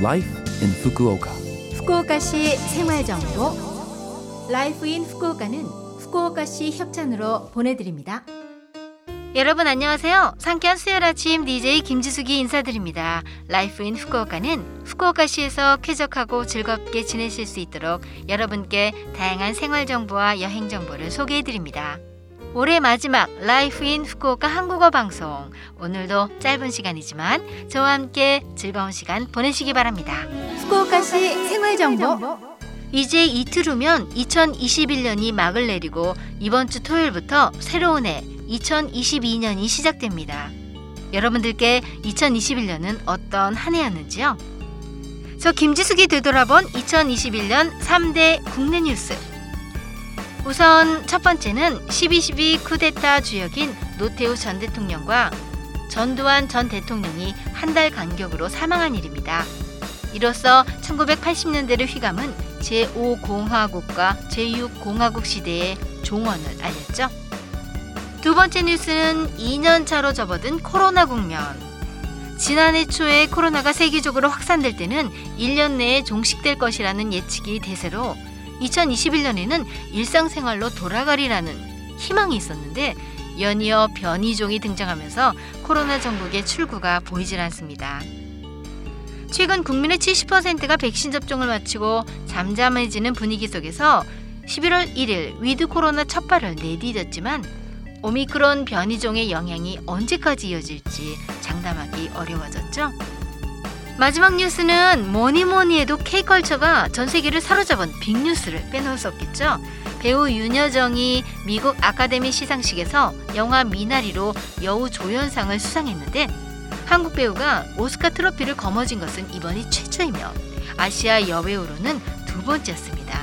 Life in Fukuoka. 후쿠오카시 생활정보 Life in Fukuoka는 후쿠오카시 협찬으로 보내드립니다. 여러분 안녕하세요. 상쾌한 수요일 아침 DJ 김지숙이 인사드립니다. Life in Fukuoka는 후쿠오카시에서 쾌적하고 즐겁게 지내실 수 있도록 여러분께 다양한 생활 정보와 여행 정보를 소개해 드립니다. 올해 마지막 Life in Fukuoka 한국어 방송. 오늘도 짧은 시간이지만 저와 함께 즐거운 시간 보내시기 바랍니다. 후쿠오카시 생활정보 이제 이틀 후면 2021년이 막을 내리고 이번 주 토요일부터 새로운 해 2022년이 시작됩니다. 여러분들께 2021년은 어떤 한 해였는지요? 저 김지숙이 되돌아본 2021년 3대 국내 뉴스. 우선 첫 번째는 12.12 쿠데타 주역인 노태우 전 대통령과 전두환 전 대통령이 한 달 간격으로 사망한 일입니다. 이로써 1980년대를 휘감은 제5공화국과 제6공화국 시대의 종언을 알렸죠. 두 번째 뉴스는 2년 차로 접어든 코로나 국면. 지난해 초에 코로나가 세계적으로 확산될 때는 1년 내에 종식될 것이라는 예측이 대세로 2021년에는 일상생활로 돌아가리라는 희망이 있었는데 연이어 변이종이 등장하면서 코로나 정국의 출구가 보이질 않습니다. 최근 국민의 70%가 백신 접종을 마치고 잠잠해지는 분위기 속에서 11월 1일 with 코로나 첫 발을 내디뎠지만 오미크론 변이종의 영향이 언제까지 이어질지 장담하기 어려워졌죠. 마지막 뉴스는 뭐니 뭐니 해도 K-culture가 전 세계를 사로잡은 빅뉴스를 빼놓을 수 없겠죠. 배우 윤여정이 미국 아카데미 시상식에서 영화 미나리로 여우 조연상을 수상했는데 한국 배우가 오스카 트로피를 거머쥔 것은 이번이 최초이며 아시아 여배우로는 두 번째였습니다.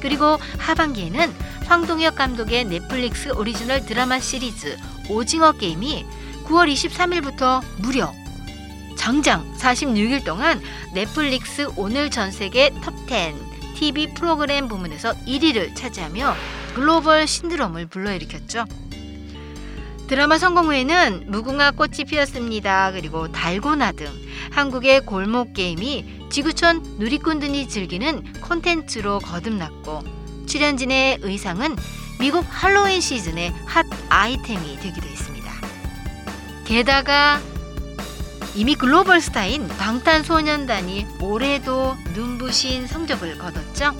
그리고 하반기에는 황동혁 감독의 넷플릭스 오리지널 드라마 시리즈 오징어 게임이 9월 23일부터 무려 장장 46일 동안 넷플릭스 오늘 전 세계 톱10 TV 프로그램 부문에서 1위를 차지하며 글로벌 신드롬을 불러일으켰죠. 드라마 성공 후에는 무궁화 꽃이 피었습니다. 그리고 달고나 등 한국의 골목 게임이 지구촌 누리꾼들이 즐기는 콘텐츠로 거듭났고 출연진의 의상은 미국 할로윈 시즌의 핫 아이템이 되기도 했습니다. 게다가 이미 글로벌 스타인 방탄소년단이 올해도 눈부신 성적을 거뒀죠.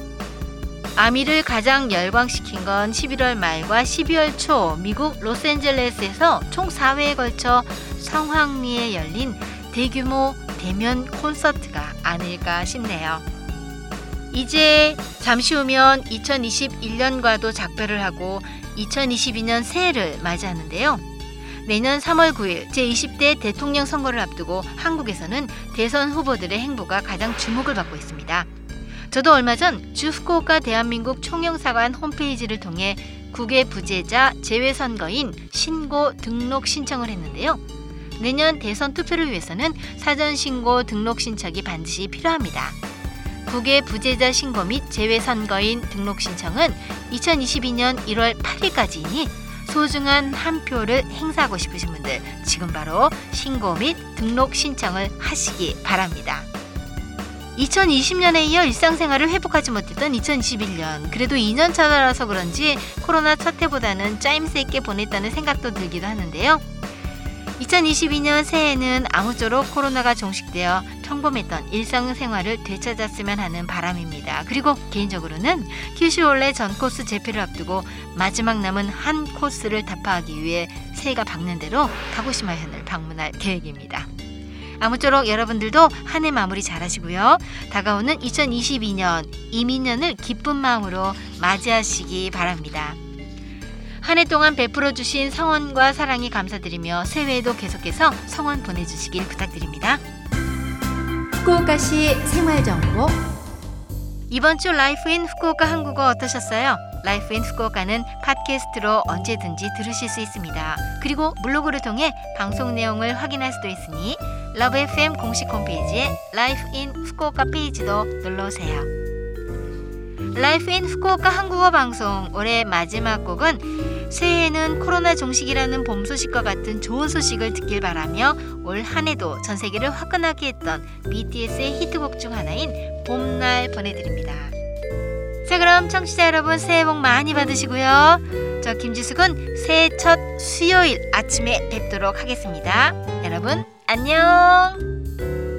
아미를 가장 열광시킨 건 11월 말과 12월 초 미국 로스앤젤레스에서 총 4회에 걸쳐 성황리에 열린 대규모 대면 콘서트가 아닐까 싶네요. 이제 잠시 후면 2021년과도 작별을 하고 2022년 새해를 맞이하는데요. 내년 3월 9일 제20대 대통령 선거를 앞두고 한국에서는 대선 후보들의 행보가 가장 주목을 받고 있습니다. 저도 얼마 전 주후쿠오카 대한민국 총영사관 홈페이지를 통해 국외 부재자 제외 선거인 신고 등록 신청을 했는데요. 내년 대선 투표를 위해서는 사전 신고 등록 신청이 반드시 필요합니다. 국외 부재자 신고 및 제외 선거인 등록 신청은 2022년 1월 8일까지이니 소중한 한 표를 행사하고 싶으신 분들 지금 바로 신고 및 등록 신청을 하시기 바랍니다. 2020년에 이어 일상생활을 회복하지 못했던 2021년 그래도 2년 차라서 그런지 코로나 첫 해보다는 짜임새 있게 보냈다는 생각도 들기도 하는데요. 2022년 새해에는 아무쪼록 코로나가 종식되어 평범했던 일상생활을 되찾았으면 하는 바람입니다. 그리고 개인적으로는 큐슈올레 전 코스 재패를 앞두고 마지막 남은 한 코스를 답하기 위해 새해가 밝는 대로 가고시마 현을 방문할 계획입니다. 아무쪼록 여러분들도 한 해 마무리 잘 하시고요. 다가오는 2022년 이민년을 기쁜 마음으로 맞이하시기 바랍니다. 한 해 동안 베풀어 주신 성원과 사랑이 감사드리며 새해에도 계속해서 성원 보내주시길 부탁드립니다. 후쿠오카시 생활정보 이번 주 Life in Fukuoka 한국어 어떠셨어요? Life in Fukuoka는 팟캐스트로 언제든지 들으실 수 있습니다. 그리고 블로그를 통해 방송 내용을 확인할 수도 있으니 Love FM 공식 홈페이지에 Life in Fukuoka 페이지도 놀러오세요. Life in Fukuoka 한국어 방송 올해 마지막 곡은 새해에는 코로나 종식이라는 봄 소식과 같은 좋은 소식을 듣길 바라며 올 한해도 전 세계를 화끈하게 했던 BTS의 히트곡 중 하나인 봄날 보내드립니다. 자 그럼 청취자 여러분 새해 복 많이 받으시고요. 저 김지숙은 새해 첫 수요일 아침에 뵙도록 하겠습니다. 여러분 안녕.